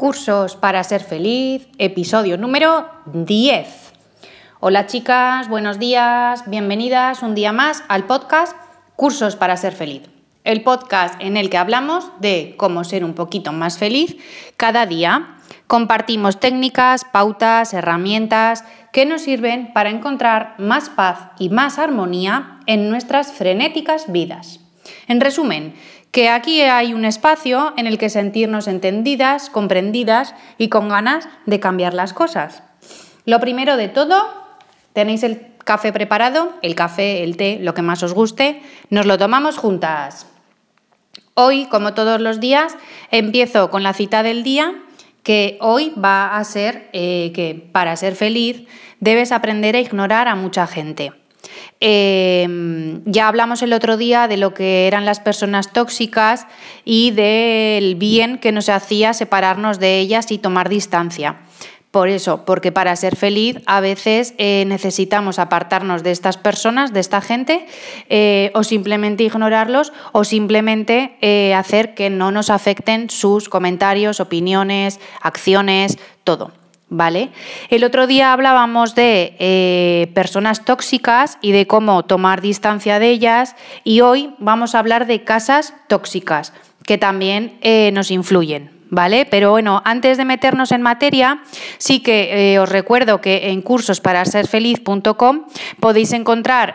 Cursos para ser feliz, episodio número 10. Hola chicas, buenos días, bienvenidas un día más al podcast Cursos para ser feliz. El podcast en el que hablamos de cómo ser un poquito más feliz cada día. Compartimos técnicas, pautas, herramientas que nos sirven para encontrar más paz y más armonía en nuestras frenéticas vidas. En resumen, que aquí hay un espacio en el que sentirnos entendidas, comprendidas y con ganas de cambiar las cosas. Lo primero de todo, tenéis el café preparado, el café, el té, lo que más os guste, nos lo tomamos juntas. Hoy, como todos los días, empiezo con la cita del día, que hoy va a ser eh, que para ser feliz debes aprender a ignorar a mucha gente. Em, ya hablamos el otro día de lo que eran las personas tóxicas y del bien que nos hacía separarnos de ellas y tomar distancia. Por eso, porque para ser feliz a veces eh, necesitamos apartarnos de estas personas, de esta gente, eh, o simplemente ignorarlos, o simplemente eh, hacer que no nos afecten sus comentarios, opiniones, acciones, todo. ¿Vale? El otro día hablábamos de eh, personas tóxicas y de cómo tomar distancia de ellas y hoy vamos a hablar de casas tóxicas que también eh, nos influyen. ¿Vale? Pero bueno, antes de meternos en materia, sí que eh, os recuerdo que en cursos para podéis encontrar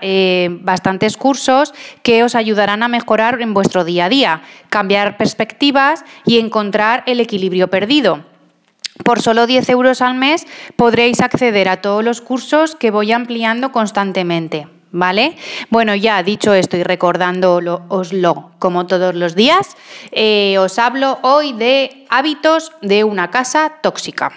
bastantes cursos que os ayudarán a mejorar en vuestro día a día, cambiar perspectivas y encontrar el equilibrio perdido. Por solo 10 euros al mes podréis acceder a todos los cursos que voy ampliando constantemente. ¿Vale? Bueno, ya dicho esto y recordándooslo como todos los días, eh, os hablo hoy de hábitos de una casa tóxica.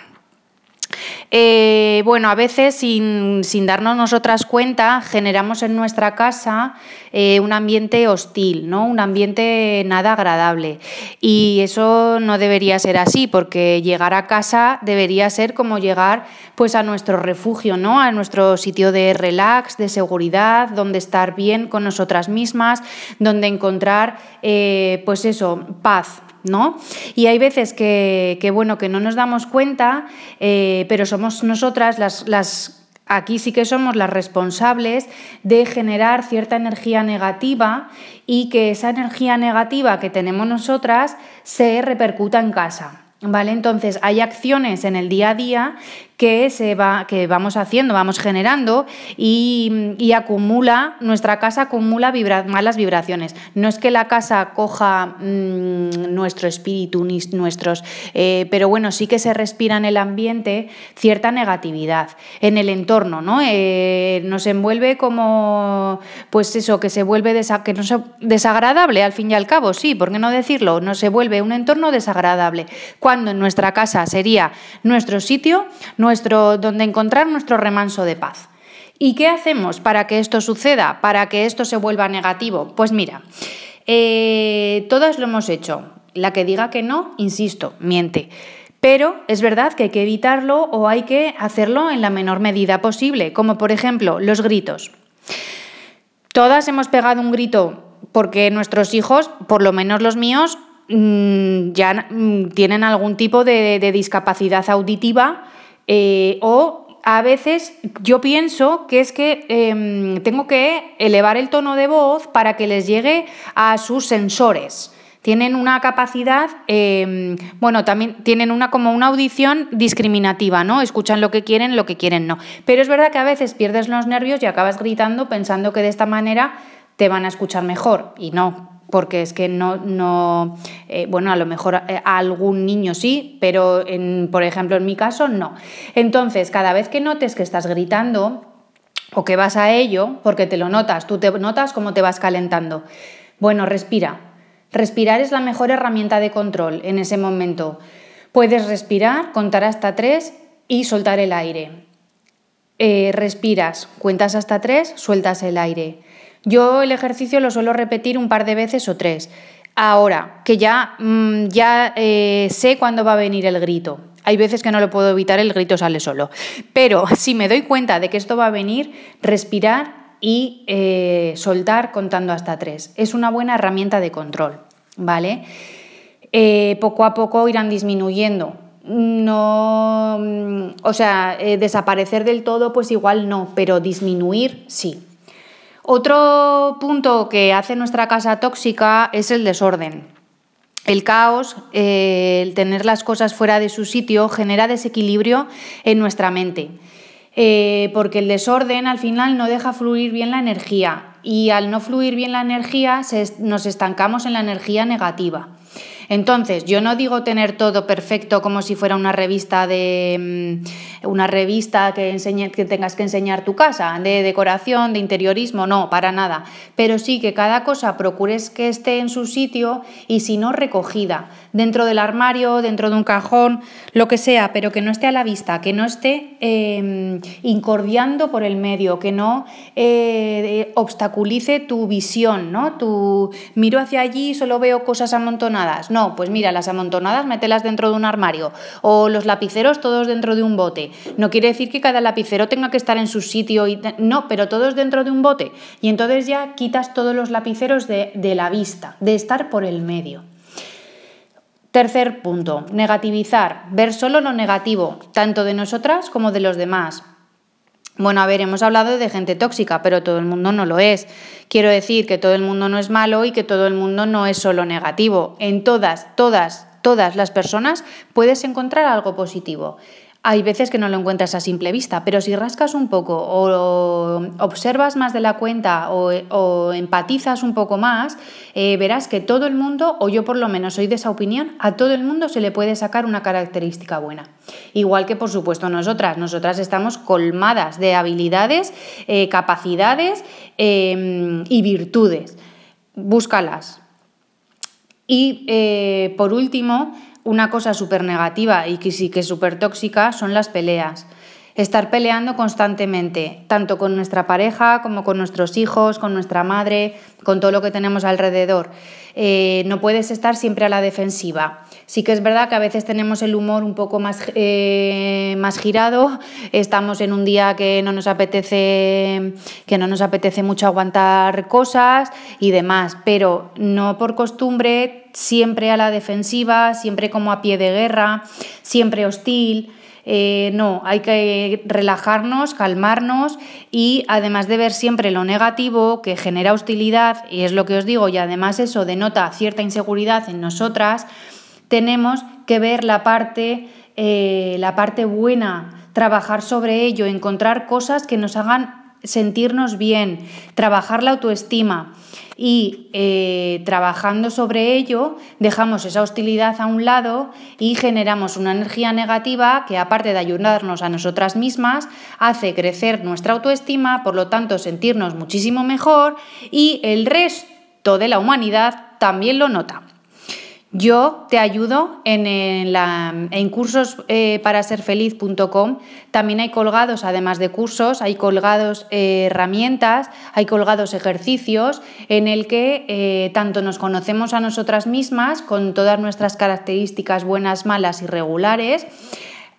Eh, bueno, a veces sin, darnos nosotras cuenta generamos en nuestra casa eh, un ambiente hostil, ¿no? un ambiente nada agradable. Y eso no debería ser así, porque llegar a casa debería ser como llegar pues, a nuestro refugio, ¿no? a nuestro sitio de relax, de seguridad, donde estar bien con nosotras mismas, donde encontrar eh, pues eso, paz, ¿no? Y hay veces que, bueno, que no nos damos cuenta, eh, pero somos nosotras las, las aquí sí que somos las responsables de generar cierta energía negativa y que esa energía negativa que tenemos nosotras se repercuta en casa. ¿Vale? Entonces hay acciones en el día a día que, se va, que vamos haciendo, vamos generando y, acumula, nuestra casa acumula malas vibraciones. No es que la casa coja mm, nuestro espíritu, nuestros, eh, pero bueno, sí que se respira en el ambiente cierta negatividad en el entorno, ¿no? Eh, nos envuelve como, pues eso, que se vuelve que no desagradable al fin y al cabo, sí, ¿por qué no decirlo? No se vuelve un entorno desagradable, cuando en nuestra casa sería nuestro sitio, donde encontrar nuestro remanso de paz. ¿Y qué hacemos para que esto suceda, para que esto se vuelva negativo? Pues mira, eh, todas lo hemos hecho. La que diga que no, insisto, miente. Pero es verdad que hay que evitarlo o hay que hacerlo en la menor medida posible, como por ejemplo los gritos. Todas hemos pegado un grito porque nuestros hijos, por lo menos los míos, mm, ya mm, tienen algún tipo de discapacidad auditiva eh, o a veces yo pienso que es que em, tengo que elevar el tono de voz para que les llegue a sus sensores. Tienen una capacidad, em, bueno, también tienen una como una audición discriminativa, ¿no? Escuchan lo que quieren, lo que quieren no. Pero es verdad que a veces pierdes los nervios y acabas gritando pensando que de esta manera te van a escuchar mejor y no, porque es que no, no eh, bueno, a lo mejor eh, a algún niño sí, pero en, por ejemplo en mi caso no. Entonces, cada vez que notes que estás gritando o que vas a ello, porque te lo notas, tú te notas cómo te vas calentando. Bueno, respira. Respirar es la mejor herramienta de control en ese momento. Puedes respirar, contar hasta tres y soltar el aire. Eh, respiras, cuentas hasta tres, sueltas el aire. Yo el ejercicio lo suelo repetir un par de veces o tres. Ahora, que ya, mm, ya eh, sé cuándo va a venir el grito. Hay veces que no lo puedo evitar, el grito sale solo. Pero si me doy cuenta de que esto va a venir, respirar y eh, soltar contando hasta tres. Es una buena herramienta de control, ¿vale? Eh, poco a poco irán disminuyendo no, mm, o sea, desaparecer del todo, pues igual no, pero disminuir sí. Otro punto que hace nuestra casa tóxica es el desorden. El caos, eh, el tener las cosas fuera de su sitio, genera desequilibrio en nuestra mente. Eh, porque el desorden al final no deja fluir bien la energía y al no fluir bien la energía nos estancamos en la energía negativa. Entonces, yo no digo tener todo perfecto como si fuera una revista de mm, una revista que, que tengas que enseñar tu casa, de decoración, de interiorismo, no, para nada. Pero sí que cada cosa procures que esté en su sitio y si no recogida, dentro del armario, dentro de un cajón, lo que sea, pero que no esté a la vista, que no esté em, incordiando por el medio, que no eh, obstaculice tu visión, ¿no? Tu miro hacia allí y solo veo cosas amontonadas. No, pues mira, las amontonadas mételas dentro de un armario o los lapiceros todos dentro de un bote. No quiere decir que cada lapicero tenga que estar en su sitio y no, pero todos dentro de un bote. Y entonces ya quitas todos los lapiceros de, de la vista, de estar por el medio. Tercer punto, negativizar, ver solo lo negativo, tanto de nosotras como de los demás. Bueno, a ver, hemos hablado de gente tóxica, pero todo el mundo no lo es. Quiero decir que todo el mundo no es malo y que todo el mundo no es solo negativo. En todas, todas, todas las personas puedes encontrar algo positivo. Hay veces que no lo encuentras a simple vista, pero si rascas un poco o observas más de la cuenta o, empatizas un poco más, eh, verás que todo el mundo, o yo por lo menos soy de esa opinión, a todo el mundo se le puede sacar una característica buena. Igual que por supuesto nosotras, nosotras estamos colmadas de habilidades, eh, capacidades em, y virtudes. Búscalas. Y eh, por último, una cosa súper negativa y que sí que es súper tóxica son las peleas. Estar peleando constantemente, tanto con nuestra pareja como con nuestros hijos, con nuestra madre, con todo lo que tenemos alrededor. Eh, no puedes estar siempre a la defensiva. Sí que es verdad que a veces tenemos el humor un poco más, eh, más girado, estamos en un día que no nos apetece que no nos apetece mucho aguantar cosas y demás, pero no por costumbre siempre a la defensiva, siempre como a pie de guerra, siempre hostil. Eh, no, hay que relajarnos, calmarnos y además de ver siempre lo negativo que genera hostilidad, y es lo que os digo, y además eso denota cierta inseguridad en nosotras, tenemos que ver la parte, eh, la parte buena, trabajar sobre ello, encontrar cosas que nos hagan sentirnos bien, trabajar la autoestima y eh, trabajando sobre ello dejamos esa hostilidad a un lado y generamos una energía negativa que aparte de ayudarnos a nosotras mismas hace crecer nuestra autoestima, por lo tanto sentirnos muchísimo mejor y el resto de la humanidad también lo nota. Yo te ayudo en, la, en cursos eh, para ser feliz.com. También hay colgados, además de cursos, hay colgados eh, herramientas, hay colgados ejercicios en el que eh, tanto nos conocemos a nosotras mismas con todas nuestras características buenas, malas y regulares,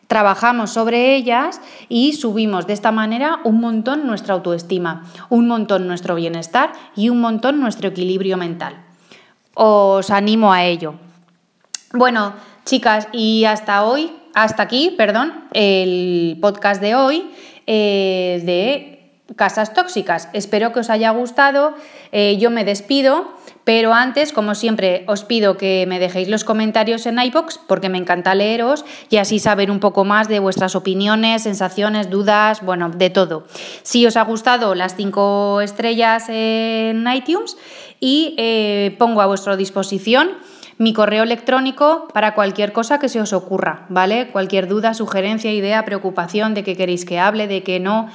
trabajamos sobre ellas y subimos de esta manera un montón nuestra autoestima, un montón nuestro bienestar y un montón nuestro equilibrio mental os animo a ello. Bueno, chicas, y hasta hoy, hasta aquí, perdón, el podcast de hoy eh, de casas tóxicas. Espero que os haya gustado. Eh, yo me despido. Pero antes, como siempre, os pido que me dejéis los comentarios en iBox porque me encanta leeros y así saber un poco más de vuestras opiniones, sensaciones, dudas, bueno, de todo. Si os ha gustado, las cinco estrellas en iTunes y eh, pongo a vuestra disposición mi correo electrónico para cualquier cosa que se os ocurra, ¿vale? Cualquier duda, sugerencia, idea, preocupación de que queréis que hable, de que no,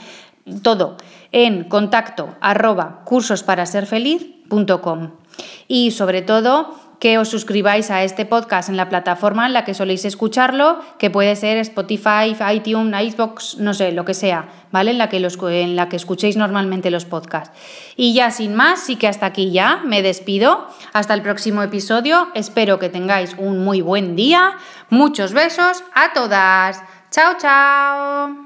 todo en contacto arroba cursosparasерfeliz.com y sobre todo que os suscribáis a este podcast en la plataforma en la que soléis escucharlo, que puede ser Spotify, iTunes, Icebox, no sé, lo que sea, ¿vale? En la que, los, en la que escuchéis normalmente los podcasts. Y ya sin más, sí que hasta aquí ya me despido. Hasta el próximo episodio. Espero que tengáis un muy buen día. Muchos besos a todas. Chao, chao.